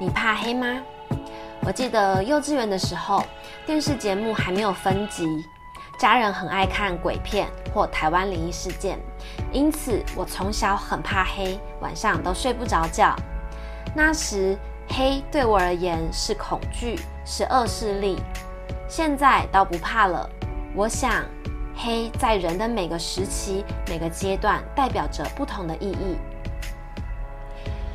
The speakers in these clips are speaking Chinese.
你怕黑吗？我记得幼稚园的时候，电视节目还没有分级，家人很爱看鬼片或台湾灵异事件，因此我从小很怕黑，晚上都睡不着觉。那时黑对我而言是恐惧，是恶势力。现在倒不怕了。我想，黑在人的每个时期、每个阶段，代表着不同的意义。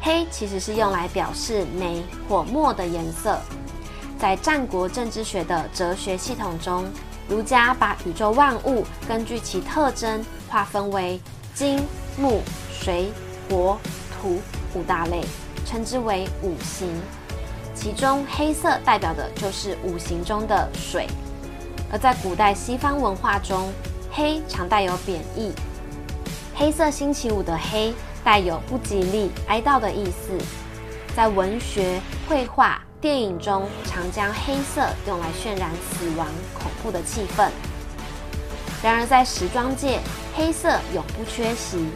黑其实是用来表示美或墨的颜色。在战国政治学的哲学系统中，儒家把宇宙万物根据其特征划分为金、木、水、火、土五大类，称之为五行。其中黑色代表的就是五行中的水。而在古代西方文化中，黑常带有贬义。黑色星期五的黑。带有不吉利、哀悼的意思，在文学、绘画、电影中，常将黑色用来渲染死亡、恐怖的气氛。然而，在时装界，黑色永不缺席。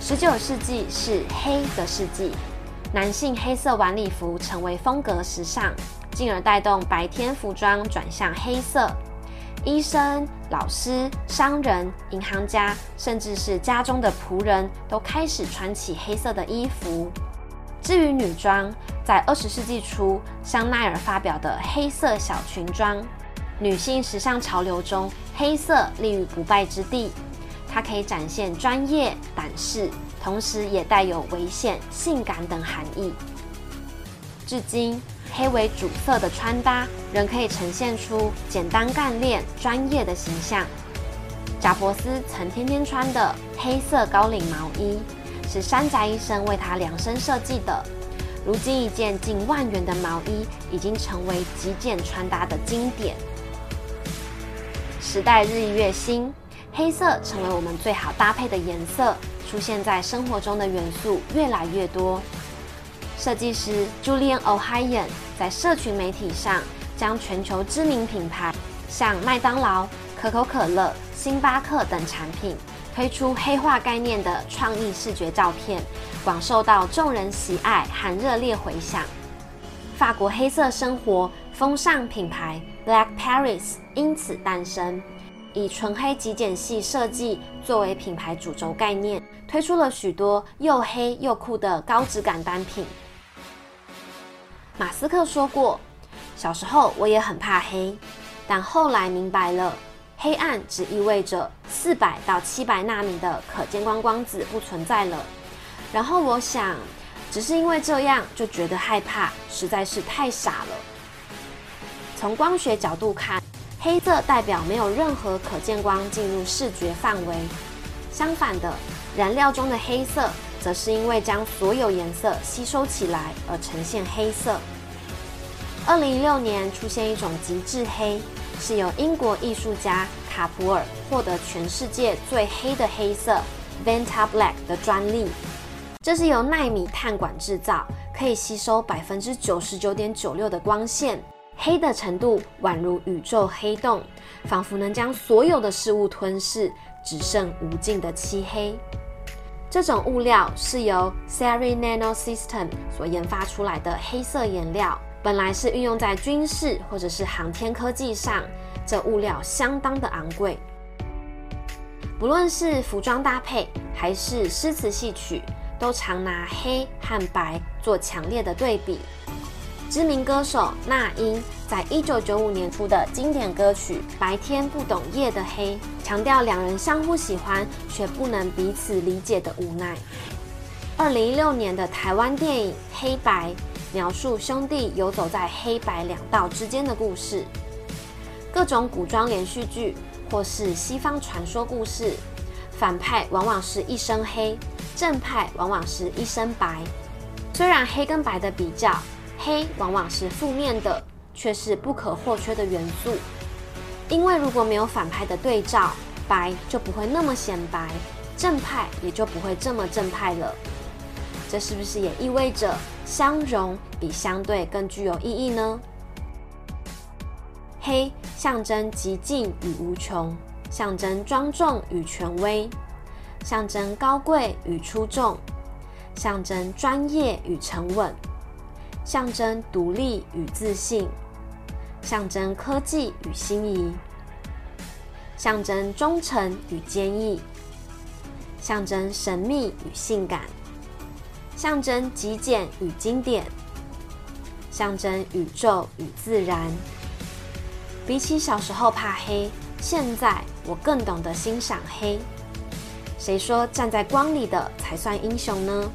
十九世纪是黑的世纪，男性黑色晚礼服成为风格时尚，进而带动白天服装转向黑色。医生、老师、商人、银行家，甚至是家中的仆人都开始穿起黑色的衣服。至于女装，在二十世纪初，香奈儿发表的黑色小裙装，女性时尚潮流中，黑色立于不败之地。它可以展现专业、胆识，同时也带有危险、性感等含义。至今。黑为主色的穿搭，仍可以呈现出简单干练、专业的形象。贾伯斯曾天天穿的黑色高领毛衣，是山宅医生为他量身设计的。如今，一件近万元的毛衣已经成为极简穿搭的经典。时代日益越新，黑色成为我们最好搭配的颜色，出现在生活中的元素越来越多。设计师 Julian O'Hayan 在社群媒体上将全球知名品牌，像麦当劳、可口可乐、星巴克等产品推出黑化概念的创意视觉照片，广受到众人喜爱和热烈回响。法国黑色生活风尚品牌 Black Paris 因此诞生。以纯黑极简系设计作为品牌主轴概念，推出了许多又黑又酷的高质感单品。马斯克说过：“小时候我也很怕黑，但后来明白了，黑暗只意味着四百到七百纳米的可见光光子不存在了。”然后我想，只是因为这样就觉得害怕，实在是太傻了。从光学角度看，黑色代表没有任何可见光进入视觉范围；相反的，燃料中的黑色。则是因为将所有颜色吸收起来而呈现黑色。二零一六年出现一种极致黑，是由英国艺术家卡普尔获得全世界最黑的黑色 Vanta Black 的专利。这是由纳米碳管制造，可以吸收百分之九十九点九六的光线，黑的程度宛如宇宙黑洞，仿佛能将所有的事物吞噬，只剩无尽的漆黑。这种物料是由 Seri Nano System 所研发出来的黑色颜料，本来是运用在军事或者是航天科技上，这物料相当的昂贵。不论是服装搭配还是诗词戏曲，都常拿黑和白做强烈的对比。知名歌手那英在一九九五年出的经典歌曲《白天不懂夜的黑》，强调两人相互喜欢却不能彼此理解的无奈。二零一六年的台湾电影《黑白》描述兄弟游走在黑白两道之间的故事。各种古装连续剧或是西方传说故事，反派往往是一身黑，正派往往是一身白。虽然黑跟白的比较。黑往往是负面的，却是不可或缺的元素。因为如果没有反派的对照，白就不会那么显白，正派也就不会这么正派了。这是不是也意味着相容比相对更具有意义呢？黑象征极尽与无穷，象征庄重与权威，象征高贵与出众，象征专业与沉稳。象征独立与自信，象征科技与心仪，象征忠诚与坚毅，象征神秘与性感，象征极简与经典，象征宇宙与自然。比起小时候怕黑，现在我更懂得欣赏黑。谁说站在光里的才算英雄呢？